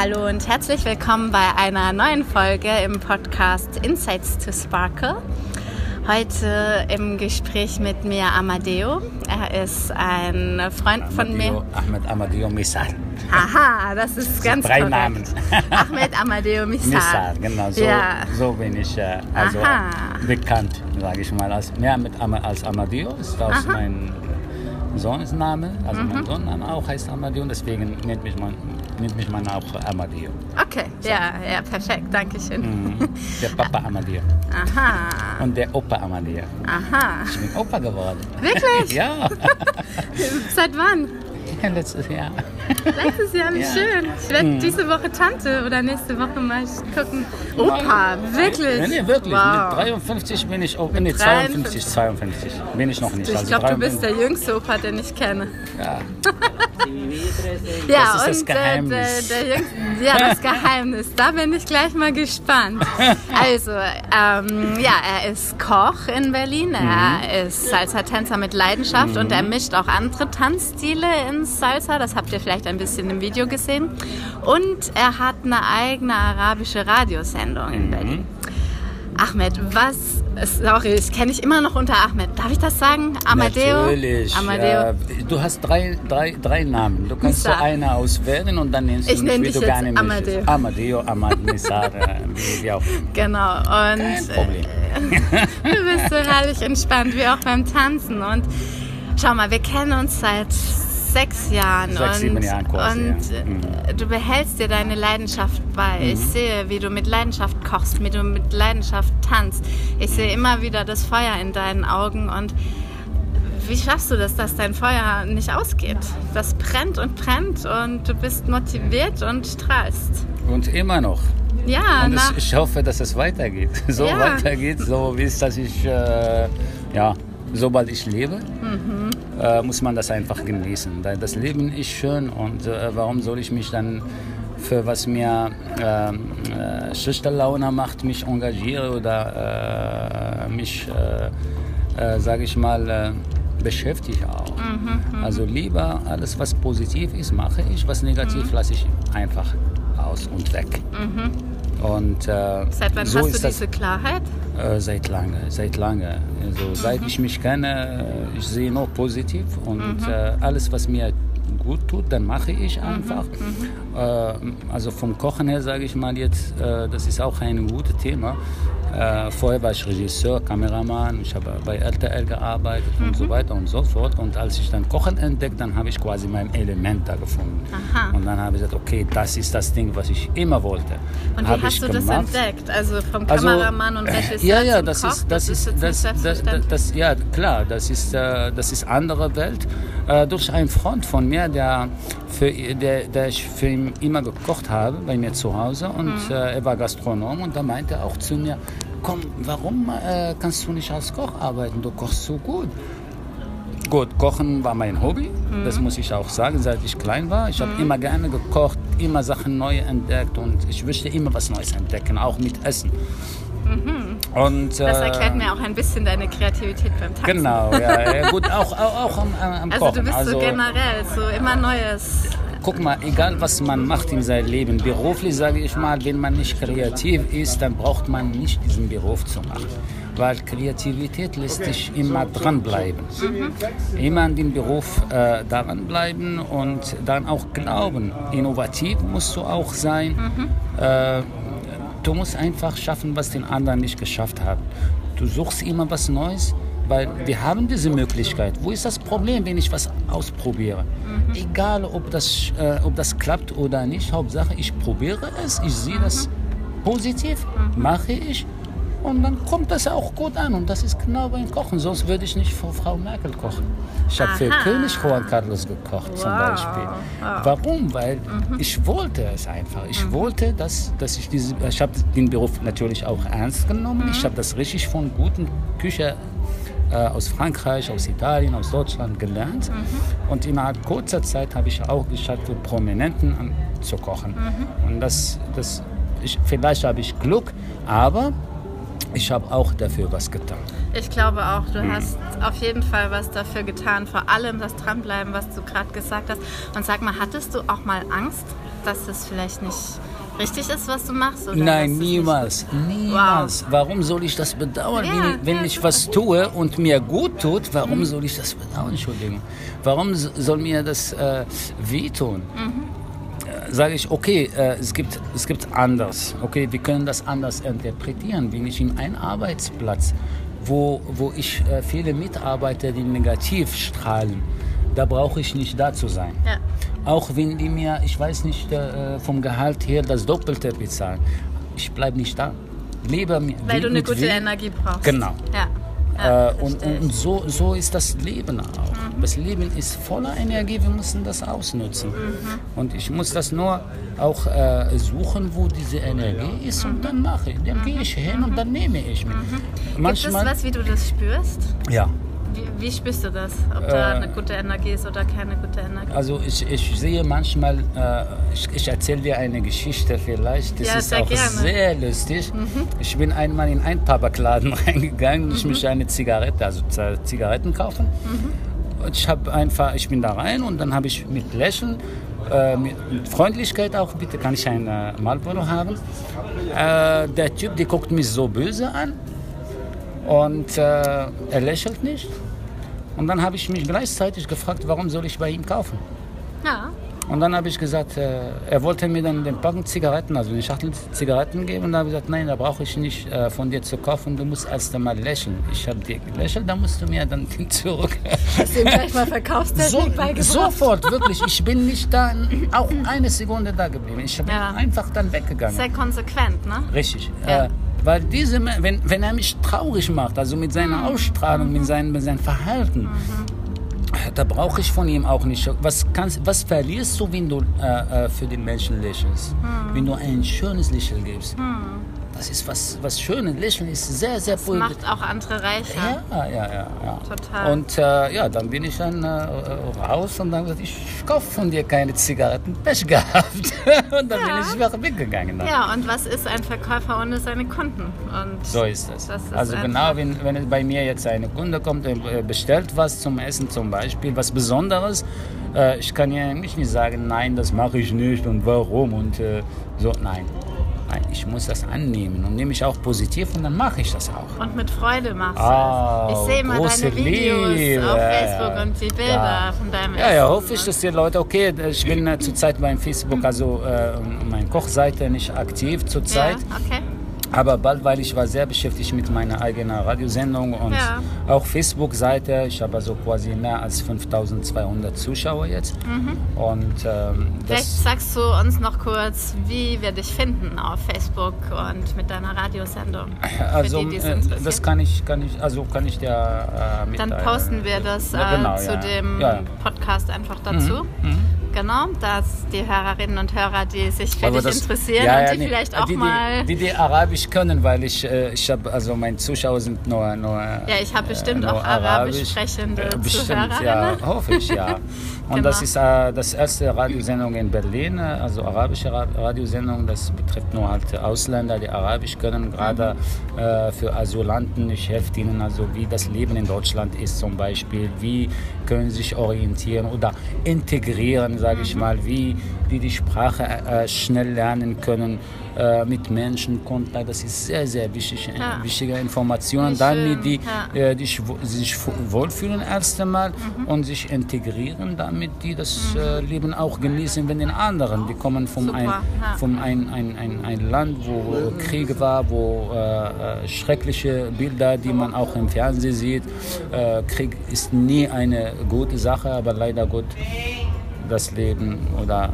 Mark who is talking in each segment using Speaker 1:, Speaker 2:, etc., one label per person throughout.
Speaker 1: Hallo und herzlich willkommen bei einer neuen Folge im Podcast Insights to Sparkle. Heute im Gespräch mit mir Amadeo. Er ist ein Freund
Speaker 2: Amadeo,
Speaker 1: von mir.
Speaker 2: Ahmed Amadeo Misal.
Speaker 1: Aha, das ist ganz
Speaker 2: Drei
Speaker 1: korrekt.
Speaker 2: Namen.
Speaker 1: Ahmed Amadeo Misal.
Speaker 2: Misal, genau, so,
Speaker 1: Ja.
Speaker 2: so bin ich äh, also
Speaker 1: Aha.
Speaker 2: bekannt, sage ich mal. Als, mehr mit als Amadeo ist aus
Speaker 1: Aha.
Speaker 2: mein Sohnesname, also
Speaker 1: Mhm.
Speaker 2: mein Sohnname auch heißt Amadeo deswegen nennt mich man, nennt mich man auch Amadeo.
Speaker 1: Okay, ja, ja, perfekt, danke schön.
Speaker 2: Mhm. Der Papa Amadeo
Speaker 1: Aha,
Speaker 2: und der Opa Amadeo.
Speaker 1: aha.
Speaker 2: Ich bin Opa geworden.
Speaker 1: Wirklich?
Speaker 2: ja,
Speaker 1: Seit wann?
Speaker 2: letztes Jahr.
Speaker 1: Letztes Jahr, wie
Speaker 2: Ja.
Speaker 1: schön. Ich werde diese Woche Tante oder nächste Woche mal gucken. Opa, wirklich?
Speaker 2: Nee, nee, wirklich.
Speaker 1: Wow.
Speaker 2: Mit 53 bin ich, oh, nee,
Speaker 1: 53.
Speaker 2: 52, 52 bin ich noch nicht.
Speaker 1: Ich
Speaker 2: Also
Speaker 1: glaube, du bist
Speaker 2: 53.
Speaker 1: der jüngste Opa, den ich kenne.
Speaker 2: Ja.
Speaker 1: Ja,
Speaker 2: Das das
Speaker 1: und
Speaker 2: Geheimnis.
Speaker 1: Äh, der, der jüngste, ja, das Geheimnis. Da bin ich gleich mal gespannt. Also, ähm, ja, er ist Koch in Berlin. Er ist Salsa-Tänzer mit Leidenschaft und er mischt auch andere Tanzstile ins Salsa. Das habt ihr vielleicht ein bisschen im Video gesehen. Und er hat eine eigene arabische Radiosendung in Berlin. Ahmed, was, sorry, das kenne ich immer noch unter Ahmed. Darf ich das sagen? Amadeo?
Speaker 2: Natürlich.
Speaker 1: Amadeo.
Speaker 2: Äh, du hast drei, drei, drei Namen. Du kannst so eine auswählen und dann nennst
Speaker 1: Ich
Speaker 2: du
Speaker 1: nenn
Speaker 2: wie
Speaker 1: dich
Speaker 2: du
Speaker 1: jetzt
Speaker 2: gerne.
Speaker 1: Amadeo.
Speaker 2: Amadeo, Amad, Nisar, äh, wie, wie auch.
Speaker 1: Genau. Und
Speaker 2: Kein Problem.
Speaker 1: Du bist so herrlich entspannt, wie auch beim Tanzen. Und schau mal, wir kennen uns seit sechs Jahren.
Speaker 2: Sechs,
Speaker 1: und
Speaker 2: sieben Jahren quasi,
Speaker 1: und
Speaker 2: ja. Mhm.
Speaker 1: äh, du behältst dir deine Leidenschaft bei. Ich sehe, wie du mit Leidenschaft kochst, wie du mit Leidenschaft tanzt. Ich sehe immer wieder das Feuer in deinen Augen und wie schaffst du das, dass dein Feuer nicht ausgeht? Das brennt und brennt und du bist motiviert und strahlst.
Speaker 2: Und immer noch.
Speaker 1: Ja,
Speaker 2: Und es, ich hoffe, dass es weitergeht. So
Speaker 1: Ja.
Speaker 2: weitergeht, so wie es, dass ich, äh, ja, sobald ich lebe,
Speaker 1: Mhm.
Speaker 2: äh, muss man das einfach genießen. Das Leben ist schön und äh, warum soll ich mich dann für was mir ähm, äh, schlechte Laune macht, mich engagiere oder äh, mich, äh, äh, sage ich mal, beschäftige auch.
Speaker 1: Mhm,
Speaker 2: Also lieber alles, was positiv ist, mache ich, was negativ
Speaker 1: Mhm.
Speaker 2: lasse ich einfach aus und weg. Und äh,
Speaker 1: seit wann
Speaker 2: so
Speaker 1: hast du diese Klarheit?
Speaker 2: Äh, seit lange, seit lange. Also seit ich mich kenne, äh, ich sehe nur positiv und äh, alles, was mir gut tut, dann mache ich einfach. Äh, also vom Kochen her sage ich mal jetzt, äh, das ist auch ein gutes Thema. Äh, vorher war ich Regisseur, Kameramann, ich habe bei RTL gearbeitet und so weiter und so fort. Und als ich dann Kochen entdeckt, dann habe ich quasi mein Element da gefunden.
Speaker 1: Aha.
Speaker 2: Und dann habe ich gesagt, okay, das ist das Ding, was ich immer wollte.
Speaker 1: Und wie hast
Speaker 2: ich
Speaker 1: du das
Speaker 2: gemacht.
Speaker 1: entdeckt? Also vom
Speaker 2: Also,
Speaker 1: Kameramann und Regisseur
Speaker 2: Ja, ja, das
Speaker 1: Koch?
Speaker 2: ist, das ist, das,
Speaker 1: nicht
Speaker 2: das, das,
Speaker 1: selbstverständlich.
Speaker 2: das, ja, klar, das ist, äh, das ist andere Welt. Äh, durch einen Freund von mir, der, für, der, der ich für ihn immer gekocht habe, bei mir zu Hause, und
Speaker 1: Mhm.
Speaker 2: äh, er war Gastronom und da meinte er auch zu mir, komm, warum äh, kannst du nicht als Koch arbeiten? Du kochst so gut. Gut, Kochen war mein Hobby,
Speaker 1: Mhm.
Speaker 2: das muss ich auch sagen, seit ich klein war. Ich habe immer gerne gekocht, immer Sachen neu entdeckt und ich möchte immer was Neues entdecken, auch mit Essen. Und,
Speaker 1: das
Speaker 2: äh,
Speaker 1: erklärt mir auch ein bisschen deine Kreativität beim Tanzen.
Speaker 2: Genau, ja, ja gut, auch, auch, auch am, am
Speaker 1: Also
Speaker 2: Kochen.
Speaker 1: du bist so generell so immer Neues.
Speaker 2: guck mal, egal was man macht in seinem Leben, beruflich sage ich mal, wenn man nicht kreativ ist, dann braucht man nicht diesen Beruf zu machen. Weil Kreativität lässt dich immer dranbleiben. Immer an dem Beruf äh, dranbleiben und dann auch glauben. Innovativ musst du auch sein. Äh, du musst einfach schaffen, was den anderen nicht geschafft haben. Du suchst immer was Neues, weil wir haben diese Möglichkeit. Wo ist das Problem, wenn ich was ausprobiere? Egal, ob das, äh, ob das klappt oder nicht, Hauptsache ich probiere es, ich sehe das positiv, mache ich und dann kommt das auch gut an. Und das ist genau beim Kochen. Sonst würde ich nicht für Frau Merkel kochen. Ich habe für. König Juan Carlos gekocht zum
Speaker 1: Wow.
Speaker 2: Beispiel.
Speaker 1: Wow.
Speaker 2: Warum? Weil ich wollte es einfach. Ich wollte, dass, dass ich diese, ich habe den Beruf natürlich auch ernst genommen. Ich habe das richtig von guten Küche äh, aus Frankreich, aus Italien, aus Deutschland gelernt. Und innerhalb kurzer Zeit habe ich auch geschafft, für Prominenten an, zu kochen. Und das, das ich, vielleicht habe ich Glück, aber ich habe auch dafür was getan.
Speaker 1: Ich glaube auch, du hast auf jeden Fall was dafür getan. Vor allem das Dranbleiben, was du gerade gesagt hast. Und sag mal, hattest du auch mal Angst, dass das vielleicht nicht richtig ist, was du machst?
Speaker 2: Nein, niemals. Niemals. Wow. Warum soll ich das bedauern? Ja, wenn, ich, wenn ja. ich was tue und mir gut tut, warum mhm. soll ich das bedauern? Entschuldigung. Warum soll mir das äh, wehtun? Mhm sage ich, okay, äh, es, gibt, es gibt anders. Okay, wir können das anders interpretieren. Bin ich in einem Arbeitsplatz, wo, wo ich äh, viele Mitarbeiter, die negativ strahlen, da brauche ich nicht da zu sein. Ja. Auch wenn die mir, ich weiß nicht, äh, vom Gehalt her das Doppelte bezahlen. Ich bleibe nicht da. Lebe
Speaker 1: Weil du eine gute Weh. Energie brauchst.
Speaker 2: Genau. Ja. Ja, äh, und, und so, so ist das Leben auch. Mhm. Das Leben ist voller Energie, wir müssen das ausnutzen. Mhm. Und ich muss das nur auch äh, suchen, wo diese Energie ist und dann mache ich. Dann gehe ich hin und dann nehme ich mich. Mhm.
Speaker 1: Manchmal, Gibt es was, wie du das spürst?
Speaker 2: Ja.
Speaker 1: Wie, wie, spürst du das? Ob da äh, eine gute Energie ist oder keine gute Energie?
Speaker 2: Also ich, ich sehe manchmal, äh, ich, ich erzähle dir eine Geschichte vielleicht, das ja, ist auch gerne. sehr lustig. Mhm. Ich bin einmal in einen Tabakladen reingegangen, mhm. ich möchte eine Zigarette, also Zigaretten kaufen. Mhm. Und ich habe einfach, ich bin da rein und dann habe ich mit Lächeln, äh, mit, Freundlichkeit auch, bitte kann ich ein Marlboro haben. Äh, der Typ, der guckt mich so böse an und äh, er lächelt nicht. Und dann habe ich mich gleichzeitig gefragt, warum soll ich bei ihm kaufen? Ja. Und dann habe ich gesagt, äh, er wollte mir dann den Packen Zigaretten, also eine Schachtel Zigaretten geben. Und dann habe ich gesagt, nein, da brauche ich nicht äh, von dir zu kaufen. Du musst erst einmal lächeln. Ich habe dir gelächelt, dann musst du mir dann zurück.
Speaker 1: Hast du ihm gleich mal Verkaufstechnik
Speaker 2: so, beigebracht? Sofort, wirklich. Ich bin nicht da, auch eine Sekunde da geblieben. Ich bin ja. einfach dann weggegangen.
Speaker 1: Sehr konsequent, ne?
Speaker 2: Richtig. Ja. Äh, weil diese, wenn, wenn er mich traurig macht, also mit seiner mhm. Ausstrahlung, mit, seinem, mit seinem Verhalten, mhm. da brauche ich von ihm auch nicht. Was, kannst, was verlierst du, wenn du äh, äh für den Menschen lächelst? Mhm. Wenn du ein schönes Lächeln gibst? Mhm das ist was, was Schönes. Lächeln ist sehr, sehr
Speaker 1: cool. Das macht auch andere reicher.
Speaker 2: Ja, ja, ja. ja. Total. Und äh, ja, dann bin ich dann äh, raus und dann gesagt, ich kaufe von dir keine Zigaretten. Pech gehabt. und dann ja. bin ich wieder weggegangen. Dann.
Speaker 1: Ja, und was ist ein Verkäufer ohne seine Kunden? Und
Speaker 2: so ist es. Also genau, wenn, wenn bei mir jetzt eine Kunde kommt und äh, bestellt was zum Essen zum Beispiel, was Besonderes, äh, ich kann ja eigentlich nicht sagen, nein, das mache ich nicht und warum und äh, so, nein. Nein, ich muss das annehmen und nehme ich auch positiv und dann mache ich das auch.
Speaker 1: Und mit Freude machst du oh, es. Ich sehe mal deine Videos Liebe. auf Facebook und die Bilder ja. von deinem
Speaker 2: Ja, ja, hoffe ich, dass die Leute, okay, ich bin äh, zurzeit beim Facebook, also äh, meine Kochseite nicht aktiv zurzeit. Ja, okay. Aber bald, weil ich war sehr beschäftigt mit meiner eigenen Radiosendung und ja. auch Facebook-Seite. Ich habe also quasi mehr als 5200 Zuschauer jetzt. Mhm. Und, ähm,
Speaker 1: Vielleicht sagst du uns noch kurz, wie wir dich finden auf Facebook und mit deiner Radiosendung.
Speaker 2: Also die, äh, das kann ich, kann ich, also kann ich dir
Speaker 1: äh, Dann posten wir das äh, genau, zu ja. dem ja. Podcast einfach dazu. Mhm. Mhm. Genau, dass die Hörerinnen und Hörer, die sich für dich das, interessieren ja, ja, und die nee, vielleicht auch
Speaker 2: die,
Speaker 1: mal...
Speaker 2: Die, die Arabisch können, weil ich, äh, ich habe, also meine Zuschauer sind nur... nur
Speaker 1: ja, ich habe bestimmt äh, auch Arabisch sprechende äh, bestimmt, Zuhörerinnen.
Speaker 2: ja, hoffe ich, ja. Und genau. das ist äh, das erste Radiosendung in Berlin, äh, also arabische Radiosendung, das betrifft nur halt Ausländer, die Arabisch können, gerade mhm. äh, für Asylanten. Ich helfe ihnen also, wie das Leben in Deutschland ist zum Beispiel, wie können sie sich orientieren oder integrieren, sage ich mhm. mal, wie, wie die Sprache äh, schnell lernen können, äh, mit Menschen Kontakt. Das ist sehr, sehr wichtig, äh, ja. wichtige Informationen, damit die, ja. Äh, die sich wohlfühlen erst einmal mhm. und sich integrieren, damit die das mhm. Leben auch genießen, wenn den anderen, die kommen von ein, ja. vom ein, ein, ein, ein Land, wo Krieg war, wo äh, schreckliche Bilder, die man auch im Fernsehen sieht. Äh, Krieg ist nie eine gute Sache, aber leider gut das Leben oder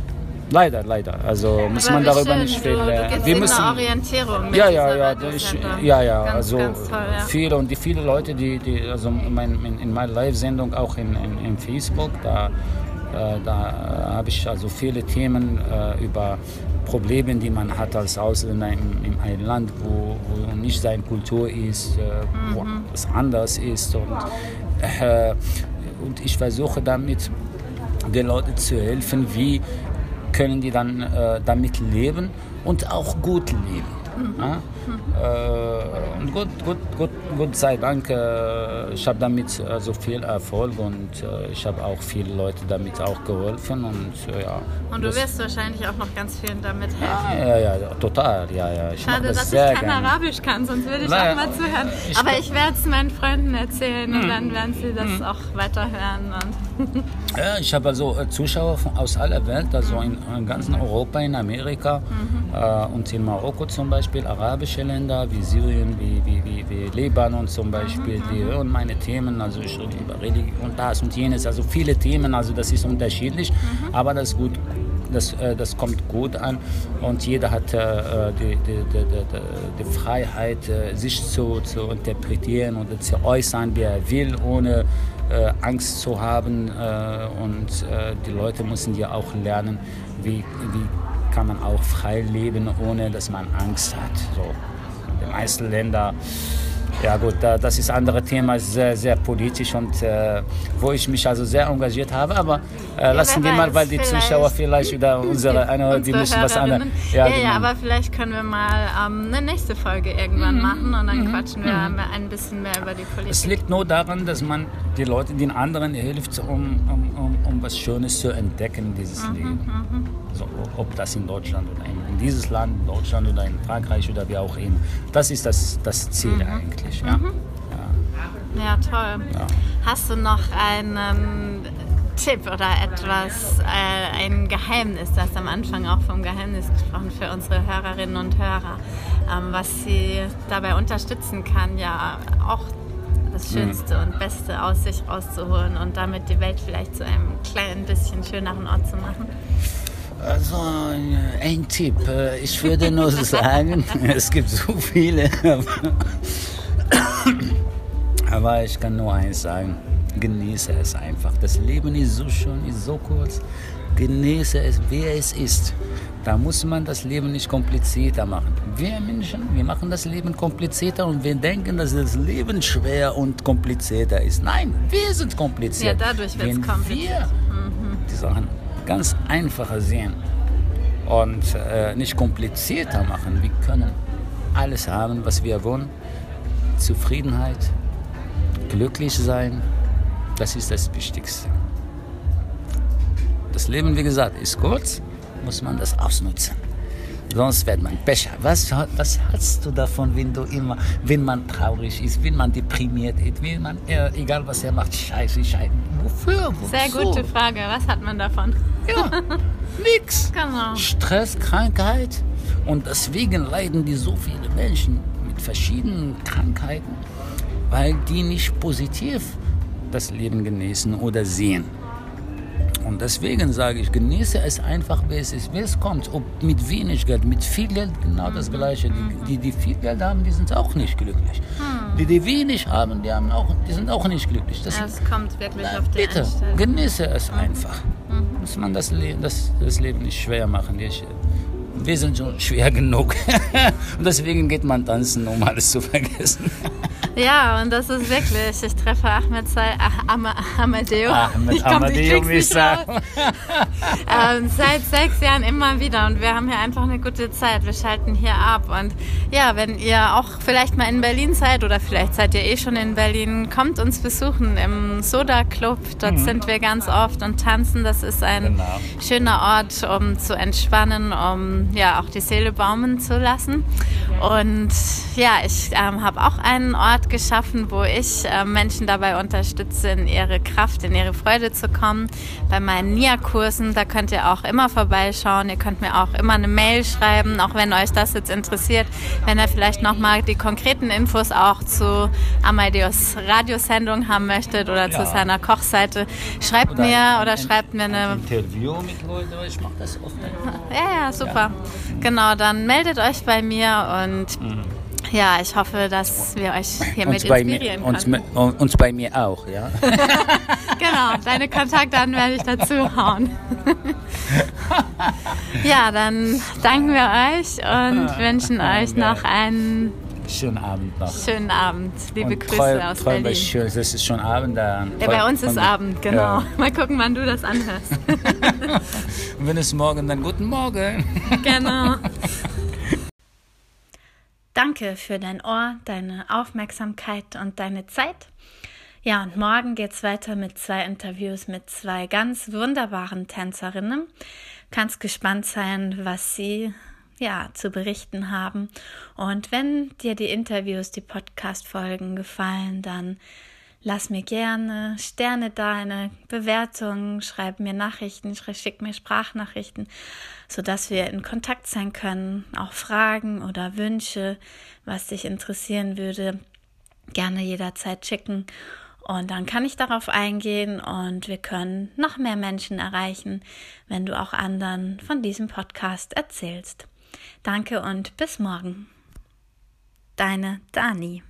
Speaker 2: Leider, leider. Also muss man darüber schön. nicht viel
Speaker 1: lernen. Wir müssen Orientierung.
Speaker 2: Mit ja, ja, ja, ich, ja, ja. Ganz, also ganz toll, ja. viele und die viele Leute, die, die also mein, in meiner Live-Sendung auch in, in, in Facebook, da, äh, da habe ich also viele Themen äh, über Probleme, die man hat als Ausländer in, in einem Land, wo, wo nicht seine Kultur ist, äh, mhm. wo es anders ist und äh, und ich versuche damit den Leuten zu helfen, wie können die dann äh, damit leben und auch gut leben. Mhm. Ja? Äh, und gut, gut, gut, Gott sei Dank, äh, ich habe damit äh, so viel Erfolg und äh, ich habe auch viele Leute damit auch geholfen und äh, ja.
Speaker 1: Und du wirst wahrscheinlich auch noch ganz vielen damit helfen.
Speaker 2: Ja, ja, ja, total, ja, ja.
Speaker 1: Ich Schade, das dass ich kein gerne. Arabisch kann, sonst würde ich naja, auch mal zuhören. Ich Aber ich werde es meinen Freunden erzählen und hm. dann werden sie das hm. auch weiterhören. Und
Speaker 2: ja, ich habe also Zuschauer aus aller Welt, also in, in ganz Europa, in Amerika mhm. äh, und in Marokko zum Beispiel, arabische Länder wie Syrien, wie, wie, wie, wie Libanon zum Beispiel, die mhm. hören meine Themen, also ich rede über Religion, das und jenes, also viele Themen, also das ist unterschiedlich, mhm. aber das ist gut das, äh, das kommt gut an und jeder hat äh, die, die, die, die, Freiheit, äh, sich zu, zu interpretieren oder zu äußern, wie er will, ohne äh, Angst zu haben. Äh, und äh, die Leute müssen ja auch lernen, wie, wie kann man auch frei leben, ohne dass man Angst hat. So, den meisten Ländern ja gut, das ist ein anderes Thema, sehr, sehr politisch und äh, wo ich mich also sehr engagiert habe. Aber äh, lassen wir mal, weil die Zuschauer vielleicht wieder unsere, eine, die müssen was anderes.
Speaker 1: Ja, ja, genau. ja, aber vielleicht können wir mal ähm, eine nächste Folge irgendwann mhm. machen und dann mhm. quatschen wir mhm. ein bisschen mehr über die Politik.
Speaker 2: Es liegt nur daran, dass man die Leute, den anderen hilft, um, um, um, um was Schönes zu entdecken, dieses mhm. Leben. Mhm. So, ob das in Deutschland oder in dieses Land, in Deutschland oder in Frankreich oder wie auch immer. Das ist das, das Ziel mhm. eigentlich. Ja, mhm.
Speaker 1: ja. ja toll. Ja. Hast du noch einen Tipp oder etwas, äh, ein Geheimnis, du hast am Anfang auch vom Geheimnis gesprochen für unsere Hörerinnen und Hörer, ähm, was sie dabei unterstützen kann, ja auch das mhm. Schönste und Beste aus sich rauszuholen und damit die Welt vielleicht zu einem kleinen bisschen schöneren Ort zu machen?
Speaker 2: Also ein Tipp. Äh, ich würde nur sagen, es gibt so viele. Aber ich kann nur eins sagen. Genieße es einfach. Das Leben ist so schön, ist so kurz. Genieße es, wie es ist. Da muss man das Leben nicht komplizierter machen. Wir Menschen, wir machen das Leben komplizierter und wir denken, dass das Leben schwer und komplizierter ist. Nein, wir sind kompliziert.
Speaker 1: Ja, dadurch wird es kompliziert. Wir
Speaker 2: mhm. die Sachen ganz einfacher sehen und äh, nicht komplizierter machen. Wir können alles haben, was wir wollen. Zufriedenheit, glücklich sein, das ist das Wichtigste. Das Leben, wie gesagt, ist kurz, muss man das ausnutzen. Sonst wird man Becher. Was, was hast du davon, wenn du immer, wenn man traurig ist, wenn man deprimiert ist, wenn man, äh, egal was er macht, scheiße, scheiße. Wofür? Wozu?
Speaker 1: Sehr gute Frage. Was hat man davon?
Speaker 2: Ja, nix. Genau. Stress, Krankheit. Und deswegen leiden die so viele Menschen mit verschiedenen Krankheiten, weil die nicht positiv das Leben genießen oder sehen. Und deswegen sage ich, genieße es einfach, wie es ist, wie es kommt. Ob mit wenig Geld, mit viel Geld, genau das Gleiche. Die, die, die viel Geld haben, die sind auch nicht glücklich. Hm. Die, die wenig haben, die, haben auch, die sind auch nicht glücklich.
Speaker 1: Das es kommt wirklich na, auf die
Speaker 2: Bitte, genieße es mhm. einfach. Mhm. Muss man das, Le das, das Leben nicht schwer machen. Ich, wir sind schon schwer genug. Und deswegen geht man tanzen, um alles zu vergessen.
Speaker 1: Ja, und das ist wirklich, ich treffe Ahmed Say, Am Amadeo.
Speaker 2: Ahmed ich Amadeo, wie ich sagen.
Speaker 1: ähm, seit sechs Jahren immer wieder und wir haben hier einfach eine gute Zeit. Wir schalten hier ab und ja, wenn ihr auch vielleicht mal in Berlin seid oder vielleicht seid ihr eh schon in Berlin, kommt uns besuchen im Soda Club. Dort mhm. sind wir ganz oft und tanzen. Das ist ein genau. schöner Ort, um zu entspannen, um ja auch die Seele baumen zu lassen. Und ja, ich ähm, habe auch einen Ort geschaffen, wo ich äh, Menschen dabei unterstütze, in ihre Kraft, in ihre Freude zu kommen. Bei meinen NIA-Kursen, da könnt ihr auch immer vorbeischauen. Ihr könnt mir auch immer eine Mail schreiben, auch wenn euch das jetzt interessiert. Wenn ihr vielleicht nochmal die konkreten Infos auch zu Amadeus Radiosendung haben möchtet oder ja. zu seiner Kochseite, schreibt oder mir oder ein, schreibt mir eine...
Speaker 2: Interview mit Leuten, ich mache das oft.
Speaker 1: Ja, ja, super. Ja. Genau, dann meldet euch bei mir und... Mhm. Ja, ich hoffe, dass wir euch hiermit uns inspirieren
Speaker 2: mir, uns, uns, bei mir auch, ja.
Speaker 1: genau, deine Kontaktdaten werde ich dazu hauen. ja, dann danken wir euch und ah, wünschen euch noch einen
Speaker 2: schönen Abend noch.
Speaker 1: Schönen Abend. Liebe und Grüße treu, aus treu Berlin.
Speaker 2: Schön. Das ist schon Abend da.
Speaker 1: Ja, bei uns ist Abend, genau. Ja. Mal gucken, wann du das anhörst.
Speaker 2: und wenn es morgen, dann guten Morgen.
Speaker 1: genau. Danke für dein Ohr, deine Aufmerksamkeit und deine Zeit. Ja, und morgen geht's weiter mit zwei Interviews mit zwei ganz wunderbaren Tänzerinnen. Kannst gespannt sein, was sie ja zu berichten haben. Und wenn dir die Interviews, die Podcast-Folgen gefallen, dann lass mir gerne Sterne da, eine Bewertung, schreib mir Nachrichten, schick mir Sprachnachrichten, so dass wir in Kontakt sein können. Auch Fragen oder Wünsche, was dich interessieren würde, gerne jederzeit schicken. Und dann kann ich darauf eingehen und wir können noch mehr Menschen erreichen, wenn du auch anderen von diesem Podcast erzählst. Danke und bis morgen. Deine Dani.